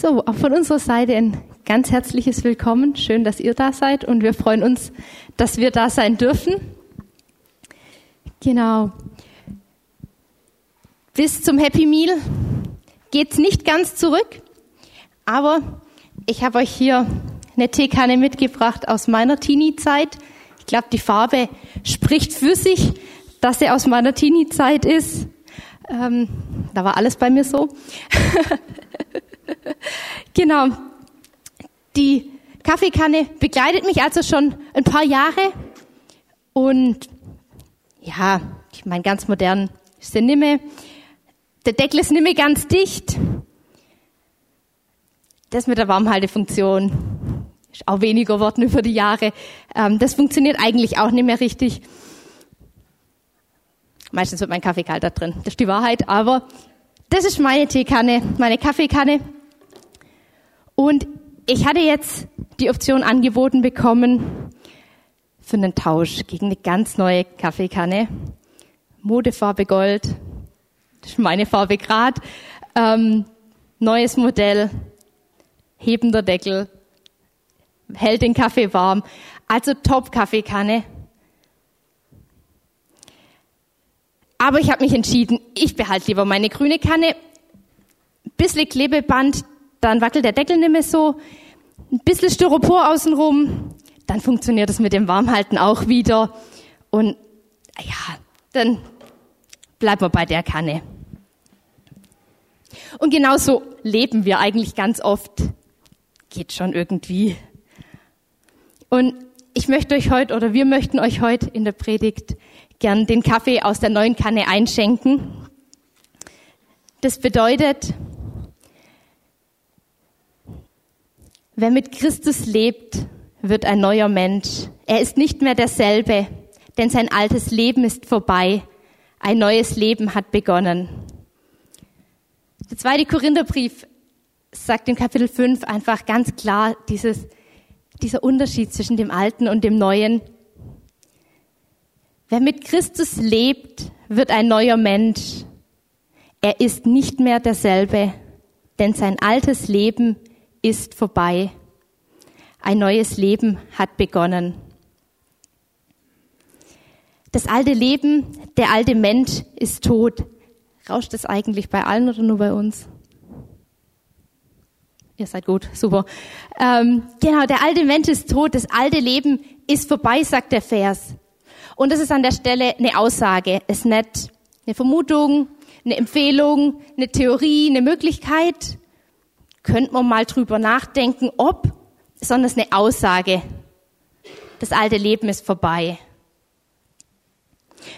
So, auch von unserer Seite ein ganz herzliches Willkommen. Schön, dass ihr da seid und wir freuen uns, dass wir da sein dürfen. Genau. Bis zum Happy Meal geht's nicht ganz zurück, aber ich habe euch hier eine Teekanne mitgebracht aus meiner Teenie-Zeit. Ich glaube, die Farbe spricht für sich, dass sie aus meiner Teenie-Zeit ist. Ähm, da war alles bei mir so. genau. Die Kaffeekanne begleitet mich also schon ein paar Jahre. Und ja, ich meine, ganz modern ist der Nimme. Der Deckel ist nimme ganz dicht. Das mit der Warmhaltefunktion ist auch weniger geworden über die Jahre. Ähm, das funktioniert eigentlich auch nicht mehr richtig. Meistens wird mein Kaffee kalt da drin. Das ist die Wahrheit. Aber das ist meine Teekanne, meine Kaffeekanne. Und ich hatte jetzt die Option angeboten bekommen für einen Tausch gegen eine ganz neue Kaffeekanne. Modefarbe Gold. Das ist meine Farbe grad. Ähm, neues Modell. Hebender Deckel. Hält den Kaffee warm. Also top Kaffeekanne. Aber ich habe mich entschieden, ich behalte lieber meine grüne Kanne. Bisschen Klebeband, dann wackelt der Deckel nicht mehr so, ein bisschen Styropor außenrum, dann funktioniert es mit dem Warmhalten auch wieder. Und ja, dann bleiben wir bei der Kanne. Und genauso leben wir eigentlich ganz oft. Geht schon irgendwie. Und ich möchte euch heute, oder wir möchten euch heute in der Predigt gern den Kaffee aus der neuen Kanne einschenken. Das bedeutet, wer mit Christus lebt, wird ein neuer Mensch. Er ist nicht mehr derselbe, denn sein altes Leben ist vorbei. Ein neues Leben hat begonnen. Der zweite Korintherbrief sagt im Kapitel 5 einfach ganz klar dieses, dieser Unterschied zwischen dem Alten und dem Neuen. Wer mit Christus lebt, wird ein neuer Mensch. Er ist nicht mehr derselbe, denn sein altes Leben ist vorbei. Ein neues Leben hat begonnen. Das alte Leben, der alte Mensch ist tot. Rauscht es eigentlich bei allen oder nur bei uns? Ihr seid gut, super. Ähm, genau, der alte Mensch ist tot, das alte Leben ist vorbei, sagt der Vers. Und das ist an der Stelle eine Aussage, ist nicht eine Vermutung, eine Empfehlung, eine Theorie, eine Möglichkeit. Könnte man mal drüber nachdenken, ob, sondern es ist eine Aussage. Das alte Leben ist vorbei.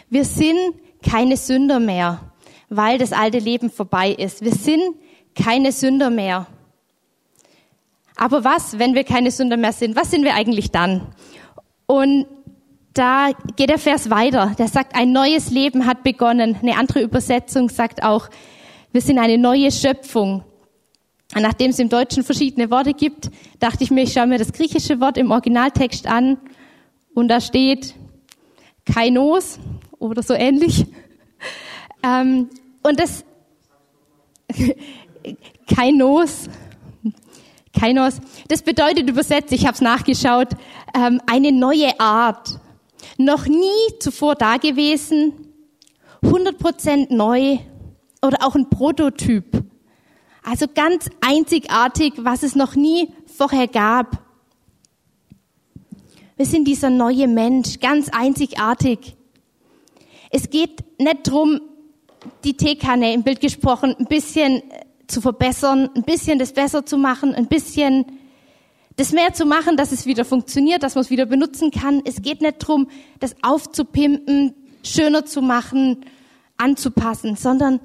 Wir sind keine Sünder mehr, weil das alte Leben vorbei ist. Wir sind keine Sünder mehr. Aber was, wenn wir keine Sünder mehr sind? Was sind wir eigentlich dann? Und da geht der Vers weiter. Der sagt, ein neues Leben hat begonnen. Eine andere Übersetzung sagt auch, wir sind eine neue Schöpfung. Nachdem es im Deutschen verschiedene Worte gibt, dachte ich mir, ich schaue mir das griechische Wort im Originaltext an. Und da steht Kainos oder so ähnlich. Ähm, und das Kainos, Kainos, das bedeutet übersetzt, ich habe es nachgeschaut, ähm, eine neue Art noch nie zuvor dagewesen, 100% neu oder auch ein Prototyp. Also ganz einzigartig, was es noch nie vorher gab. Wir sind dieser neue Mensch, ganz einzigartig. Es geht nicht drum, die Teekanne im Bild gesprochen, ein bisschen zu verbessern, ein bisschen das besser zu machen, ein bisschen das mehr zu machen, dass es wieder funktioniert, dass man es wieder benutzen kann. Es geht nicht drum, das aufzupimpen, schöner zu machen, anzupassen, sondern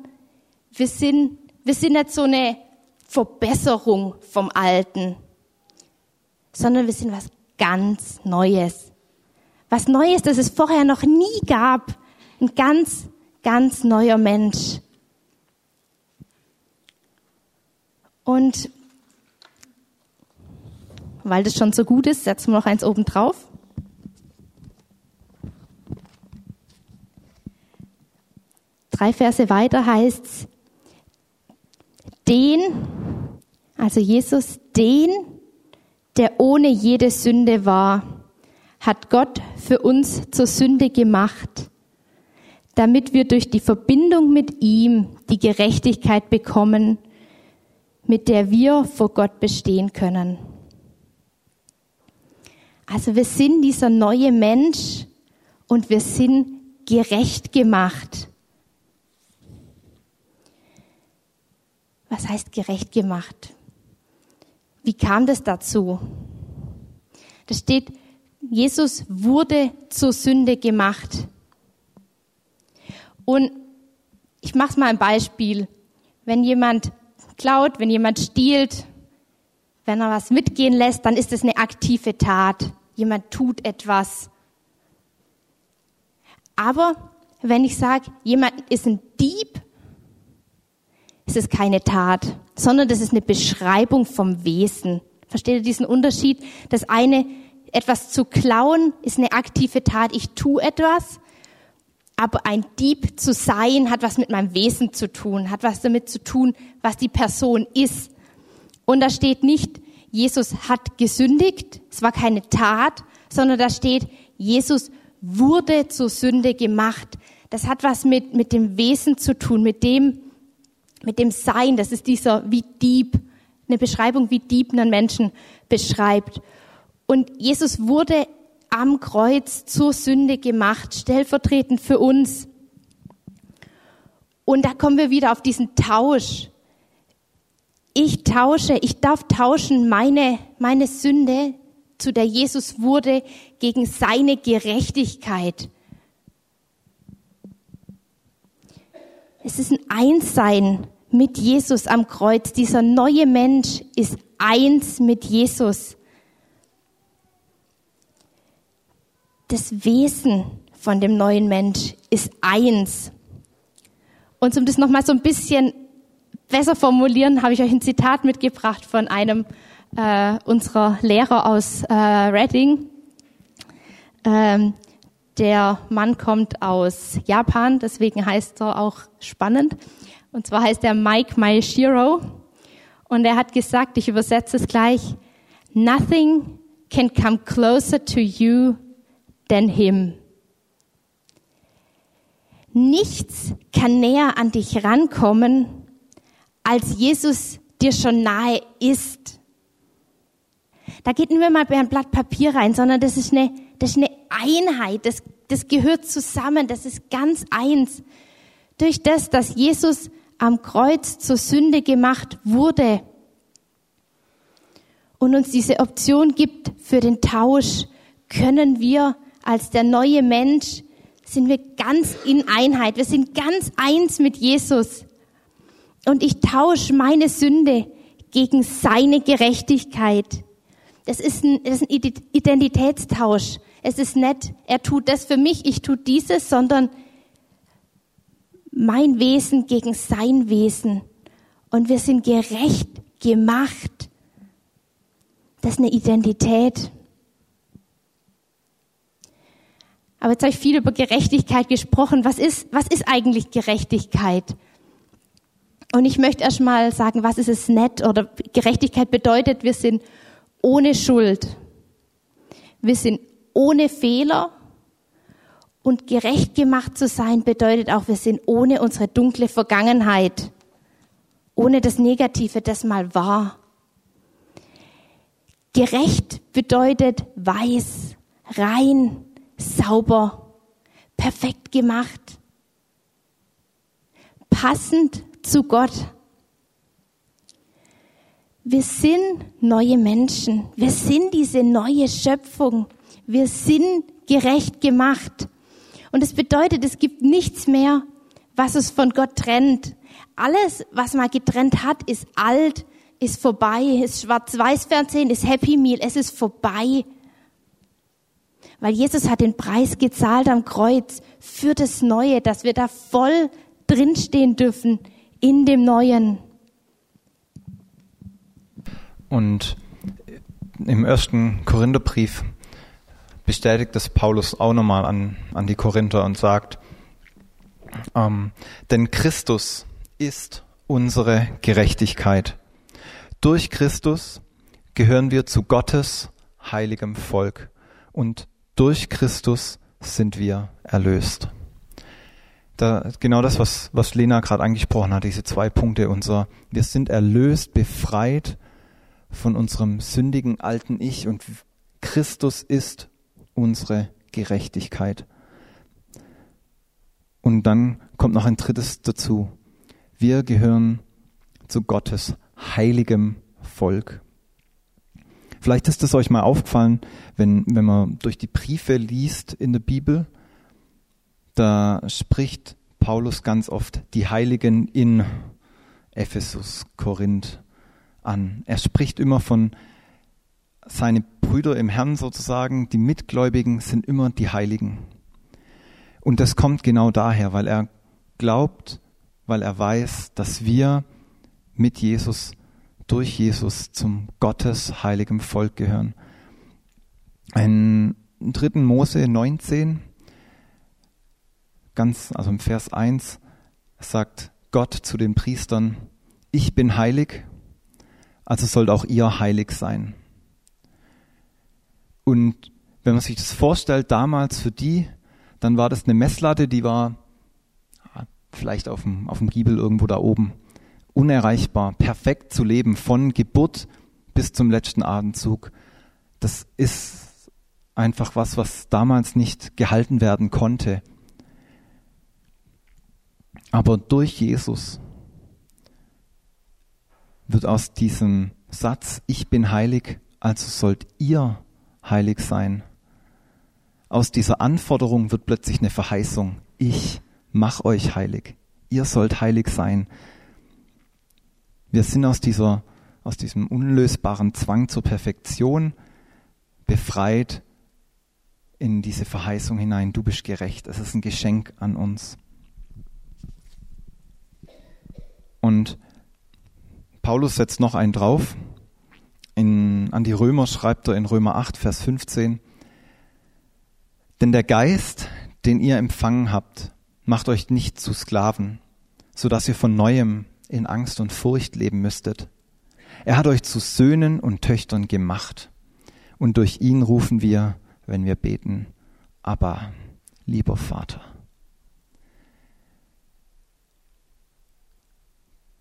wir sind, wir sind nicht so eine Verbesserung vom Alten, sondern wir sind was ganz Neues. Was Neues, das es vorher noch nie gab. Ein ganz, ganz neuer Mensch. Und weil das schon so gut ist, setzen wir noch eins oben drauf. Drei Verse weiter heißt's, den, Also Jesus, den, der ohne jede Sünde war, hat Gott für uns zur Sünde gemacht, damit wir durch die Verbindung mit ihm die Gerechtigkeit bekommen, mit der wir vor Gott bestehen können. Also wir sind dieser neue Mensch und wir sind gerecht gemacht. Was heißt gerecht gemacht? Wie kam das dazu? Da steht, Jesus wurde zur Sünde gemacht. Und ich mache mal ein Beispiel. Wenn jemand klaut, wenn jemand stiehlt, wenn er was mitgehen lässt, dann ist es eine aktive Tat. Jemand tut etwas. Aber wenn ich sage, jemand ist ein Dieb, ist keine Tat, sondern das ist eine Beschreibung vom Wesen. Versteht ihr diesen Unterschied? Das eine, etwas zu klauen, ist eine aktive Tat. Ich tue etwas. Aber ein Dieb zu sein, hat was mit meinem Wesen zu tun, hat was damit zu tun, was die Person ist. Und da steht nicht, Jesus hat gesündigt, es war keine Tat, sondern da steht, Jesus wurde zur Sünde gemacht. Das hat was mit, mit dem Wesen zu tun, mit dem, mit dem Sein. Das ist dieser wie Dieb, eine Beschreibung, wie Dieb einen Menschen beschreibt. Und Jesus wurde am Kreuz zur Sünde gemacht, stellvertretend für uns. Und da kommen wir wieder auf diesen Tausch ich tausche, ich darf tauschen meine, meine Sünde, zu der Jesus wurde, gegen seine Gerechtigkeit. Es ist ein Einssein mit Jesus am Kreuz. Dieser neue Mensch ist eins mit Jesus. Das Wesen von dem neuen Mensch ist eins. Und um das nochmal so ein bisschen besser formulieren, habe ich euch ein Zitat mitgebracht von einem äh, unserer Lehrer aus äh, Reading. Ähm, der Mann kommt aus Japan, deswegen heißt er auch spannend. Und zwar heißt er Mike Maeshiro. Und er hat gesagt, ich übersetze es gleich, Nothing can come closer to you than him. Nichts kann näher an dich rankommen als Jesus dir schon nahe ist. Da geht nicht mehr mal ein Blatt Papier rein, sondern das ist eine, das ist eine Einheit, das, das gehört zusammen, das ist ganz eins. Durch das, dass Jesus am Kreuz zur Sünde gemacht wurde und uns diese Option gibt für den Tausch, können wir als der neue Mensch, sind wir ganz in Einheit. Wir sind ganz eins mit Jesus und ich tausche meine Sünde gegen seine Gerechtigkeit. Das ist ein, das ist ein Identitätstausch. Es ist nicht, er tut das für mich, ich tue dieses, sondern mein Wesen gegen sein Wesen. Und wir sind gerecht gemacht. Das ist eine Identität. Aber jetzt habe ich viel über Gerechtigkeit gesprochen. Was ist, was ist eigentlich Gerechtigkeit? Und ich möchte erst mal sagen, was ist es nett oder Gerechtigkeit bedeutet, wir sind ohne Schuld. Wir sind ohne Fehler. Und gerecht gemacht zu sein bedeutet auch, wir sind ohne unsere dunkle Vergangenheit. Ohne das Negative, das mal war. Gerecht bedeutet weiß, rein, sauber, perfekt gemacht, passend zu Gott. Wir sind neue Menschen. Wir sind diese neue Schöpfung. Wir sind gerecht gemacht. Und es bedeutet, es gibt nichts mehr, was es von Gott trennt. Alles, was mal getrennt hat, ist alt, ist vorbei, ist Schwarz-Weiß-Fernsehen, ist Happy Meal, es ist vorbei. Weil Jesus hat den Preis gezahlt am Kreuz für das Neue, dass wir da voll drinstehen dürfen in dem Neuen. Und im ersten Korintherbrief bestätigt das Paulus auch nochmal an, an die Korinther und sagt, ähm, denn Christus ist unsere Gerechtigkeit. Durch Christus gehören wir zu Gottes heiligem Volk und durch Christus sind wir erlöst. Da, genau das, was, was Lena gerade angesprochen hat, diese zwei Punkte. Unser, wir sind erlöst, befreit von unserem sündigen alten Ich und Christus ist unsere Gerechtigkeit. Und dann kommt noch ein drittes dazu. Wir gehören zu Gottes heiligem Volk. Vielleicht ist es euch mal aufgefallen, wenn, wenn man durch die Briefe liest in der Bibel, da spricht Paulus ganz oft die Heiligen in Ephesus, Korinth an. Er spricht immer von seine Brüder im Herrn sozusagen, die Mitgläubigen sind immer die Heiligen. Und das kommt genau daher, weil er glaubt, weil er weiß, dass wir mit Jesus, durch Jesus zum Gottes heiligem Volk gehören. In 3. Mose 19, ganz, also im Vers 1, sagt Gott zu den Priestern, ich bin heilig, also sollt auch ihr heilig sein. Und wenn man sich das vorstellt, damals für die, dann war das eine Messlatte, die war vielleicht auf dem, auf dem Giebel irgendwo da oben. Unerreichbar, perfekt zu leben, von Geburt bis zum letzten Atemzug. Das ist einfach was, was damals nicht gehalten werden konnte. Aber durch Jesus wird aus diesem Satz, ich bin heilig, also sollt ihr heilig sein, aus dieser Anforderung wird plötzlich eine Verheißung. Ich mach euch heilig. Ihr sollt heilig sein. Wir sind aus dieser, aus diesem unlösbaren Zwang zur Perfektion befreit in diese Verheißung hinein. Du bist gerecht. Es ist ein Geschenk an uns. Und Paulus setzt noch einen drauf. In, an die Römer schreibt er in Römer 8, Vers 15, denn der Geist, den ihr empfangen habt, macht euch nicht zu Sklaven, so dass ihr von neuem in Angst und Furcht leben müsstet. Er hat euch zu Söhnen und Töchtern gemacht. Und durch ihn rufen wir, wenn wir beten, aber lieber Vater.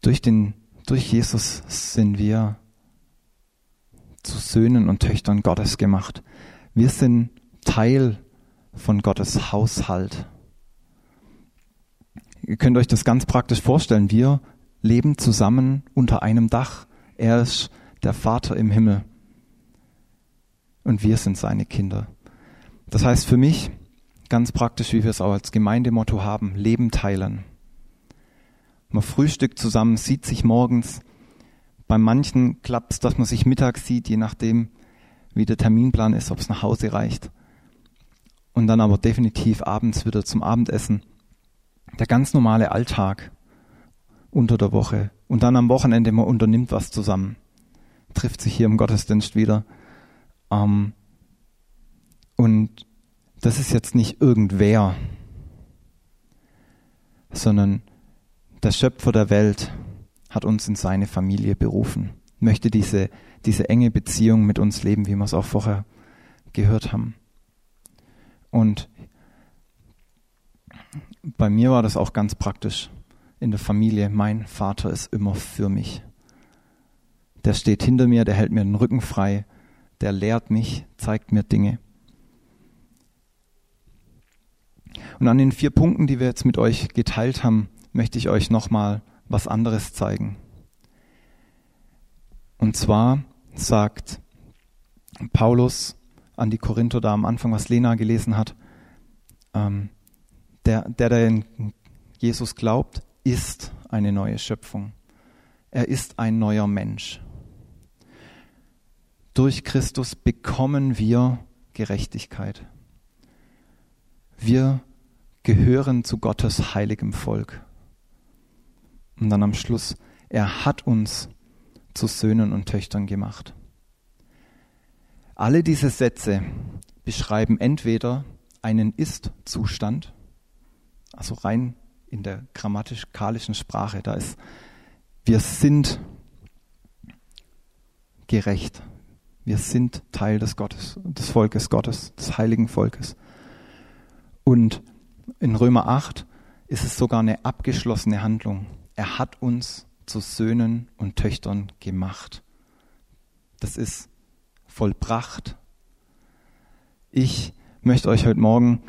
Durch, den, durch Jesus sind wir zu Söhnen und Töchtern Gottes gemacht. Wir sind Teil von Gottes Haushalt. Ihr könnt euch das ganz praktisch vorstellen. Wir leben zusammen unter einem Dach. Er ist der Vater im Himmel. Und wir sind seine Kinder. Das heißt für mich, ganz praktisch, wie wir es auch als Gemeindemotto haben, Leben teilen. Man frühstückt zusammen, sieht sich morgens. Bei manchen klappt es, dass man sich mittags sieht, je nachdem, wie der Terminplan ist, ob es nach Hause reicht und dann aber definitiv abends wieder zum Abendessen. Der ganz normale Alltag unter der Woche und dann am Wochenende man unternimmt was zusammen, trifft sich hier im Gottesdienst wieder. Ähm, und das ist jetzt nicht irgendwer, sondern der Schöpfer der Welt hat uns in seine Familie berufen, möchte diese, diese enge Beziehung mit uns leben, wie wir es auch vorher gehört haben. Und bei mir war das auch ganz praktisch in der Familie. Mein Vater ist immer für mich. Der steht hinter mir, der hält mir den Rücken frei, der lehrt mich, zeigt mir Dinge. Und an den vier Punkten, die wir jetzt mit euch geteilt haben, möchte ich euch nochmal was anderes zeigen. Und zwar sagt Paulus an die Korinther da am Anfang, was Lena gelesen hat. Ähm, der, der, der in Jesus glaubt, ist eine neue Schöpfung. Er ist ein neuer Mensch. Durch Christus bekommen wir Gerechtigkeit. Wir gehören zu Gottes heiligem Volk. Und dann am Schluss, er hat uns zu Söhnen und Töchtern gemacht. Alle diese Sätze beschreiben entweder einen Ist-Zustand, also rein in der grammatikalischen Sprache, da ist, wir sind gerecht. Wir sind Teil des Gottes, des Volkes Gottes, des heiligen Volkes. Und in Römer 8 ist es sogar eine abgeschlossene Handlung. Er hat uns zu Söhnen und Töchtern gemacht. Das ist vollbracht. Ich möchte euch heute Morgen,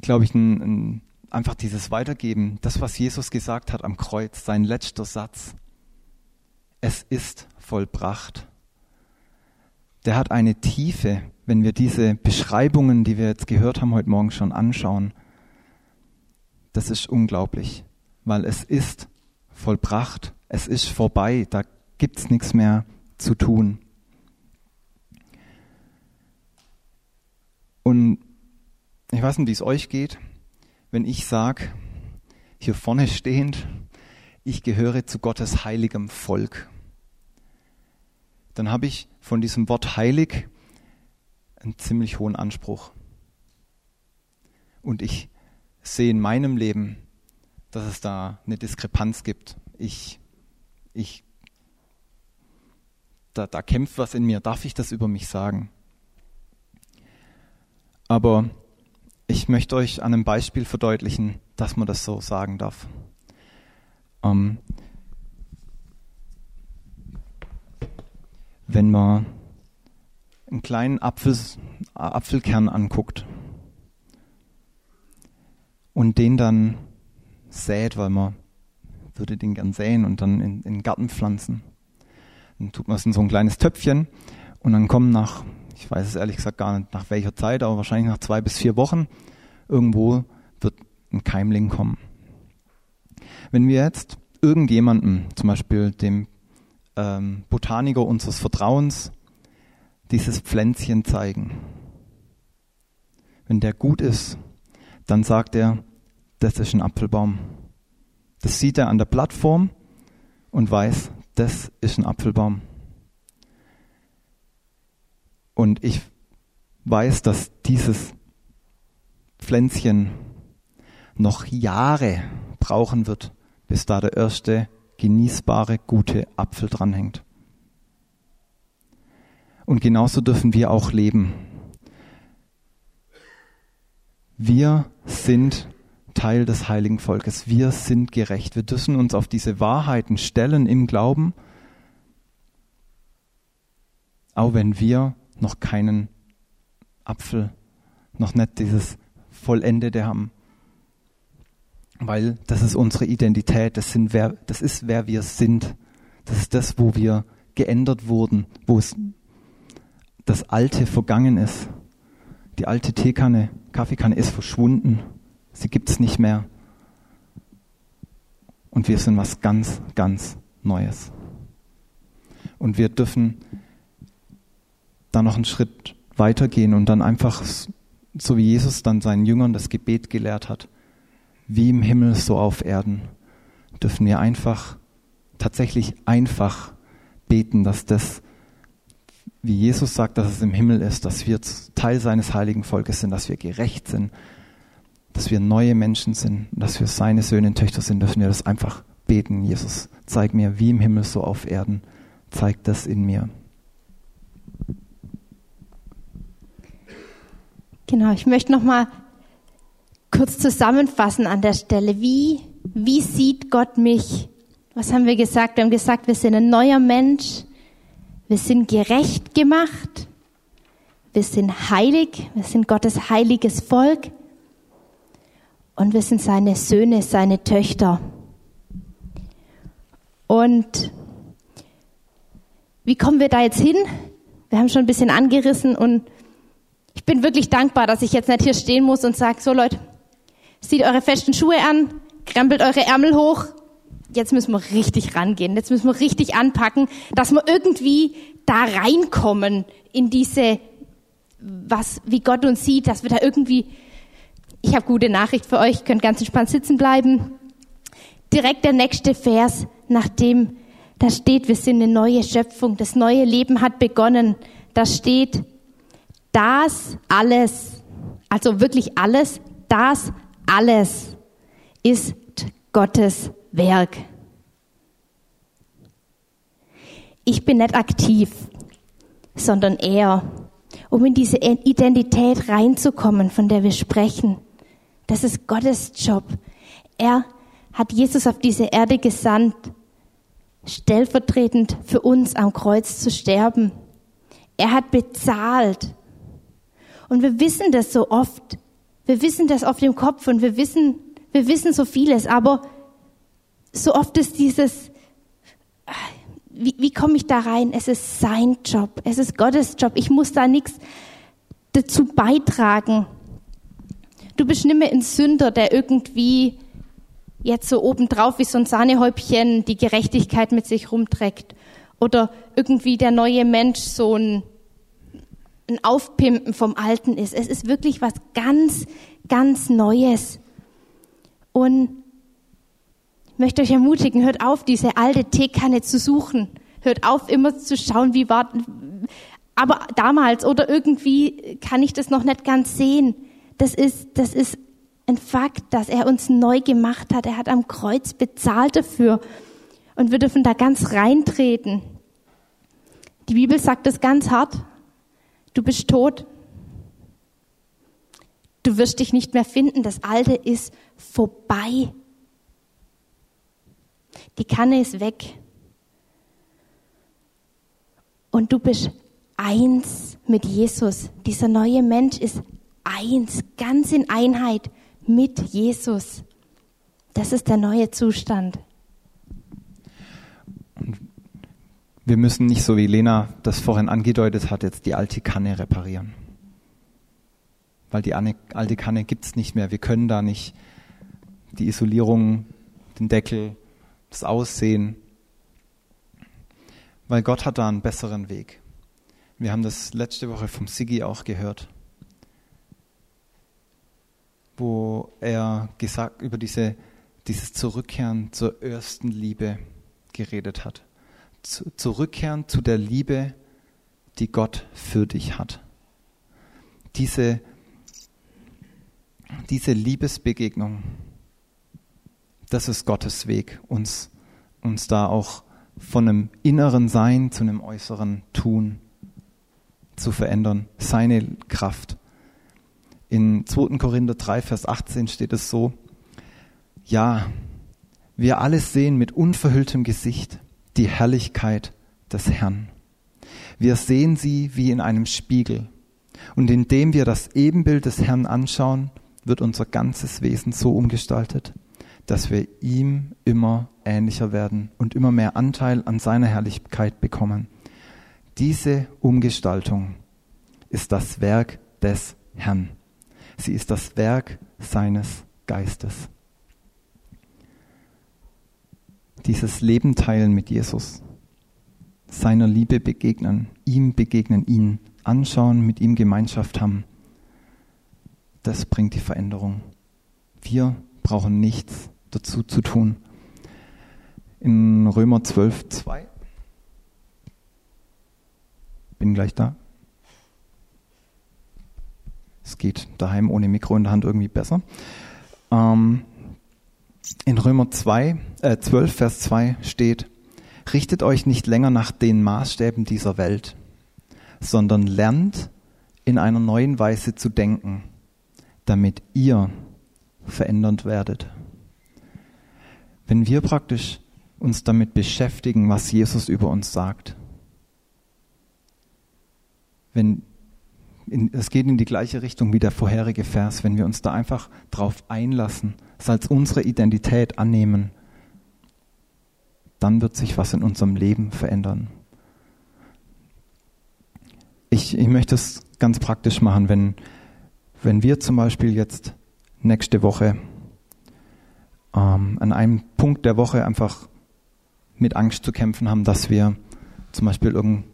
glaube ich, ein, ein, einfach dieses weitergeben, das, was Jesus gesagt hat am Kreuz, sein letzter Satz. Es ist vollbracht. Der hat eine Tiefe, wenn wir diese Beschreibungen, die wir jetzt gehört haben heute Morgen schon anschauen. Das ist unglaublich, weil es ist vollbracht, es ist vorbei, da gibt es nichts mehr zu tun. Und ich weiß nicht, wie es euch geht, wenn ich sage, hier vorne stehend, ich gehöre zu Gottes heiligem Volk. Dann habe ich von diesem Wort heilig einen ziemlich hohen Anspruch. Und ich sehe in meinem Leben, dass es da eine Diskrepanz gibt. Ich, ich, da, da kämpft was in mir. Darf ich das über mich sagen? Aber ich möchte euch an einem Beispiel verdeutlichen, dass man das so sagen darf. Ähm, wenn man einen kleinen Apfel, Apfelkern anguckt und den dann sät, weil man würde den gern säen und dann in, in den Garten pflanzen. Dann tut man es in so ein kleines Töpfchen und dann kommen nach ich weiß es ehrlich gesagt gar nicht nach welcher Zeit, aber wahrscheinlich nach zwei bis vier Wochen irgendwo wird ein Keimling kommen. Wenn wir jetzt irgendjemandem, zum Beispiel dem ähm, Botaniker unseres Vertrauens, dieses Pflänzchen zeigen, wenn der gut ist, dann sagt er, das ist ein Apfelbaum. Das sieht er an der Plattform und weiß, das ist ein Apfelbaum. Und ich weiß, dass dieses Pflänzchen noch Jahre brauchen wird, bis da der erste genießbare, gute Apfel dranhängt. Und genauso dürfen wir auch leben. Wir sind Teil des heiligen Volkes. Wir sind gerecht. Wir dürfen uns auf diese Wahrheiten stellen im Glauben, auch wenn wir noch keinen Apfel, noch nicht dieses Vollendete haben. Weil das ist unsere Identität, das, sind wer, das ist wer wir sind. Das ist das, wo wir geändert wurden, wo es das Alte vergangen ist. Die alte Teekanne, Kaffeekanne ist verschwunden. Sie gibt es nicht mehr. Und wir sind was ganz, ganz Neues. Und wir dürfen da noch einen Schritt weitergehen und dann einfach, so wie Jesus dann seinen Jüngern das Gebet gelehrt hat, wie im Himmel, so auf Erden, dürfen wir einfach, tatsächlich einfach beten, dass das, wie Jesus sagt, dass es im Himmel ist, dass wir Teil seines heiligen Volkes sind, dass wir gerecht sind, dass wir neue Menschen sind, dass wir seine Söhne und Töchter sind, dürfen wir das einfach beten. Jesus, zeig mir, wie im Himmel, so auf Erden, zeig das in mir. Genau, ich möchte noch mal kurz zusammenfassen an der Stelle. Wie, wie sieht Gott mich? Was haben wir gesagt? Wir haben gesagt, wir sind ein neuer Mensch. Wir sind gerecht gemacht. Wir sind heilig. Wir sind Gottes heiliges Volk. Und wir sind seine Söhne, seine Töchter. Und wie kommen wir da jetzt hin? Wir haben schon ein bisschen angerissen und ich bin wirklich dankbar, dass ich jetzt nicht hier stehen muss und sage, so Leute, zieht eure festen Schuhe an, krempelt eure Ärmel hoch. Jetzt müssen wir richtig rangehen. Jetzt müssen wir richtig anpacken, dass wir irgendwie da reinkommen in diese, was, wie Gott uns sieht, dass wir da irgendwie, ich habe gute Nachricht für euch, könnt ganz entspannt sitzen bleiben. Direkt der nächste Vers, nachdem da steht, wir sind eine neue Schöpfung, das neue Leben hat begonnen. Da steht, das alles, also wirklich alles, das alles ist Gottes Werk. ich bin nicht aktiv, sondern er, um in diese Identität reinzukommen, von der wir sprechen. Das ist Gottes Job. Er hat Jesus auf diese Erde gesandt, stellvertretend für uns am Kreuz zu sterben. Er hat bezahlt. Und wir wissen das so oft. Wir wissen das auf dem Kopf und wir wissen, wir wissen so vieles, aber so oft ist dieses, wie, wie komme ich da rein? Es ist sein Job, es ist Gottes Job. Ich muss da nichts dazu beitragen. Du bist nicht mehr ein Sünder, der irgendwie jetzt so obendrauf wie so ein Sahnehäubchen die Gerechtigkeit mit sich rumträgt. Oder irgendwie der neue Mensch so ein, ein Aufpimpen vom Alten ist. Es ist wirklich was ganz, ganz Neues. Und ich möchte euch ermutigen, hört auf, diese alte Teekanne zu suchen. Hört auf, immer zu schauen, wie war, aber damals oder irgendwie kann ich das noch nicht ganz sehen. Das ist, das ist ein Fakt, dass er uns neu gemacht hat. Er hat am Kreuz bezahlt dafür. Und wir dürfen da ganz reintreten. Die Bibel sagt das ganz hart. Du bist tot. Du wirst dich nicht mehr finden. Das Alte ist vorbei. Die Kanne ist weg. Und du bist eins mit Jesus. Dieser neue Mensch ist eins, ganz in Einheit mit Jesus. Das ist der neue Zustand. Wir müssen nicht, so wie Lena das vorhin angedeutet hat, jetzt die alte Kanne reparieren. Weil die alte Kanne gibt es nicht mehr. Wir können da nicht die Isolierung, den Deckel, das Aussehen, weil Gott hat da einen besseren Weg. Wir haben das letzte Woche vom Sigi auch gehört wo er gesagt über diese, dieses Zurückkehren zur ersten Liebe geredet hat. Zu, zurückkehren zu der Liebe, die Gott für dich hat. Diese, diese Liebesbegegnung, das ist Gottes Weg, uns, uns da auch von einem inneren Sein zu einem äußeren Tun zu verändern. Seine Kraft. In 2. Korinther 3, Vers 18 steht es so, ja, wir alle sehen mit unverhülltem Gesicht die Herrlichkeit des Herrn. Wir sehen sie wie in einem Spiegel. Und indem wir das Ebenbild des Herrn anschauen, wird unser ganzes Wesen so umgestaltet, dass wir ihm immer ähnlicher werden und immer mehr Anteil an seiner Herrlichkeit bekommen. Diese Umgestaltung ist das Werk des Herrn. Sie ist das Werk seines Geistes. Dieses Leben teilen mit Jesus, seiner Liebe begegnen, ihm begegnen, ihn anschauen, mit ihm Gemeinschaft haben, das bringt die Veränderung. Wir brauchen nichts dazu zu tun. In Römer 12, 2. Bin gleich da. Es geht daheim ohne Mikro in der Hand irgendwie besser. Ähm, in Römer 2, äh, 12, Vers 2 steht, richtet euch nicht länger nach den Maßstäben dieser Welt, sondern lernt in einer neuen Weise zu denken, damit ihr verändert werdet. Wenn wir praktisch uns damit beschäftigen, was Jesus über uns sagt, wenn es geht in die gleiche Richtung wie der vorherige Vers, wenn wir uns da einfach drauf einlassen, es als unsere Identität annehmen, dann wird sich was in unserem Leben verändern. Ich, ich möchte es ganz praktisch machen, wenn, wenn wir zum Beispiel jetzt nächste Woche ähm, an einem Punkt der Woche einfach mit Angst zu kämpfen haben, dass wir zum Beispiel irgendein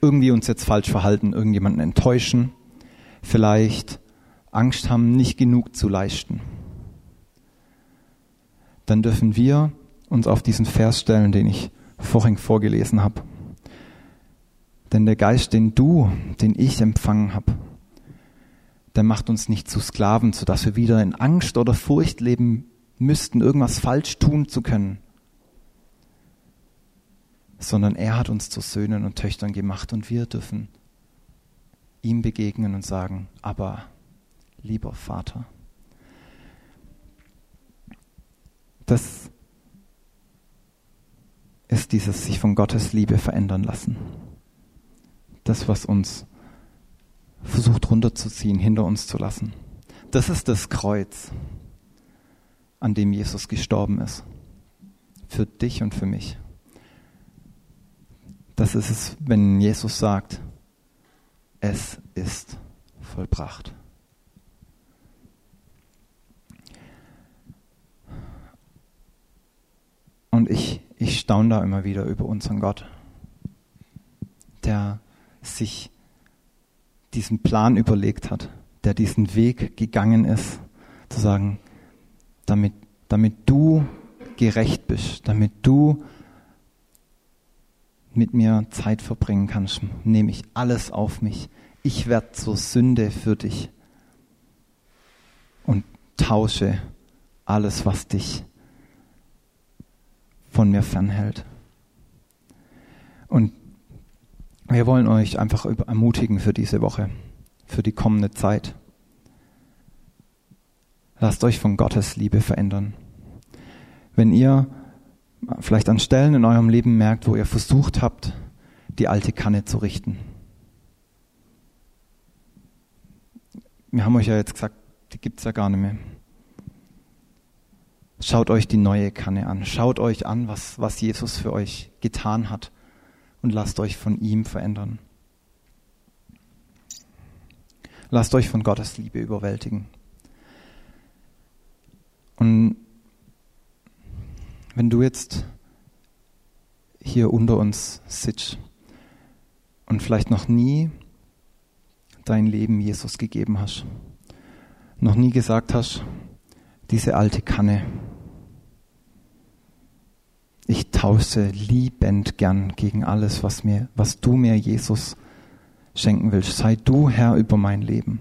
irgendwie uns jetzt falsch verhalten, irgendjemanden enttäuschen, vielleicht Angst haben, nicht genug zu leisten. Dann dürfen wir uns auf diesen Vers stellen, den ich vorhin vorgelesen habe. Denn der Geist, den du, den ich empfangen habe, der macht uns nicht zu Sklaven, sodass wir wieder in Angst oder Furcht leben müssten, irgendwas falsch tun zu können, sondern er hat uns zu Söhnen und Töchtern gemacht und wir dürfen ihm begegnen und sagen, aber lieber Vater. Das ist dieses sich von Gottes Liebe verändern lassen. Das, was uns versucht runterzuziehen, hinter uns zu lassen. Das ist das Kreuz, an dem Jesus gestorben ist. Für dich und für mich. Das ist es, wenn Jesus sagt, es ist vollbracht. Und ich, ich staune da immer wieder über unseren Gott, der sich diesen Plan überlegt hat, der diesen Weg gegangen ist, zu sagen, damit, damit du gerecht bist, damit du mit mir Zeit verbringen kannst, nehme ich alles auf mich. Ich werde zur Sünde für dich und tausche alles, was dich von mir fernhält. Und wir wollen euch einfach ermutigen für diese Woche, für die kommende Zeit. Lasst euch von Gottes Liebe verändern. Wenn ihr vielleicht an Stellen in eurem Leben merkt, wo ihr versucht habt, die alte Kanne zu richten. Wir haben euch ja jetzt gesagt, die gibt es ja gar nicht mehr. Schaut euch die neue Kanne an. Schaut euch an, was, was Jesus für euch getan hat und lasst euch von ihm verändern. Lasst euch von Gottes Liebe überwältigen. Und wenn du jetzt hier unter uns sitzt und vielleicht noch nie dein Leben Jesus gegeben hast, noch nie gesagt hast, diese alte Kanne, ich tausche liebend gern gegen alles, was mir, was du mir, Jesus, schenken willst. Sei du Herr über mein Leben.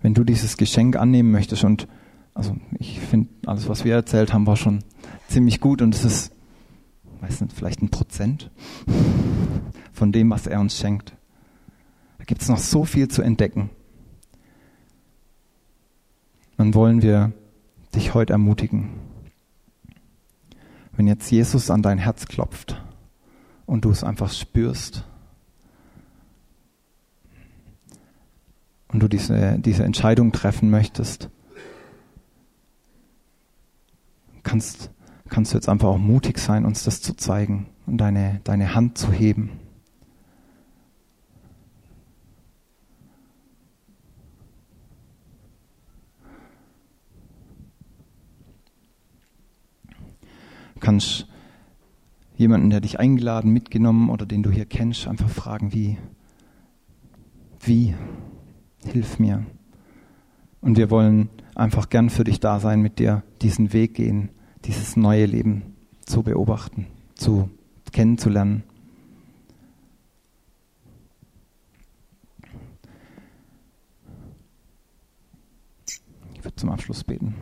Wenn du dieses Geschenk annehmen möchtest und also ich finde, alles, was wir erzählt haben, war schon ziemlich gut und es ist, weiß nicht, vielleicht ein Prozent von dem, was er uns schenkt. Da gibt es noch so viel zu entdecken. Dann wollen wir dich heute ermutigen. Wenn jetzt Jesus an dein Herz klopft und du es einfach spürst und du diese, diese Entscheidung treffen möchtest, kannst, kannst du jetzt einfach auch mutig sein, uns das zu zeigen und deine, deine Hand zu heben. Du kannst jemanden, der dich eingeladen, mitgenommen oder den du hier kennst, einfach fragen, wie, wie, hilf mir. Und wir wollen einfach gern für dich da sein, mit dir diesen Weg gehen, dieses neue Leben zu beobachten, zu kennenzulernen. Ich würde zum Abschluss beten.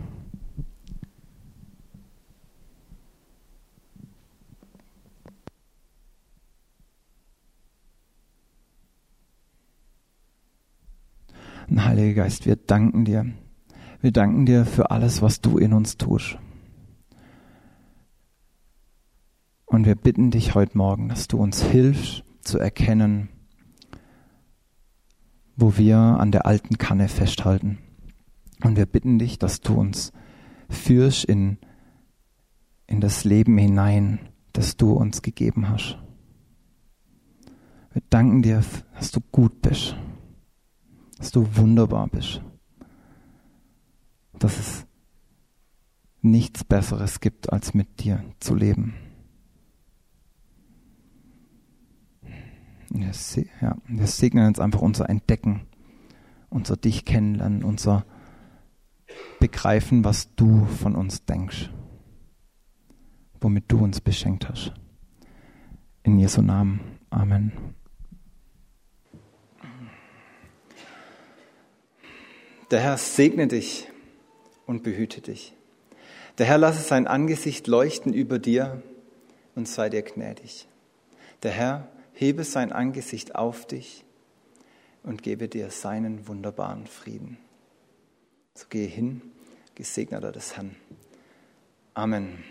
Heiliger Geist, wir danken dir. Wir danken dir für alles, was du in uns tust. Und wir bitten dich heute Morgen, dass du uns hilfst zu erkennen, wo wir an der alten Kanne festhalten. Und wir bitten dich, dass du uns führst in, in das Leben hinein, das du uns gegeben hast. Wir danken dir, dass du gut bist, dass du wunderbar bist dass es nichts Besseres gibt, als mit dir zu leben. Wir, ja, wir segnen jetzt einfach unser Entdecken, unser Dich kennenlernen, unser Begreifen, was du von uns denkst, womit du uns beschenkt hast. In Jesu Namen. Amen. Der Herr segne dich und behüte dich. Der Herr lasse sein Angesicht leuchten über dir und sei dir gnädig. Der Herr hebe sein Angesicht auf dich und gebe dir seinen wunderbaren Frieden. So gehe hin, gesegneter des Herrn. Amen.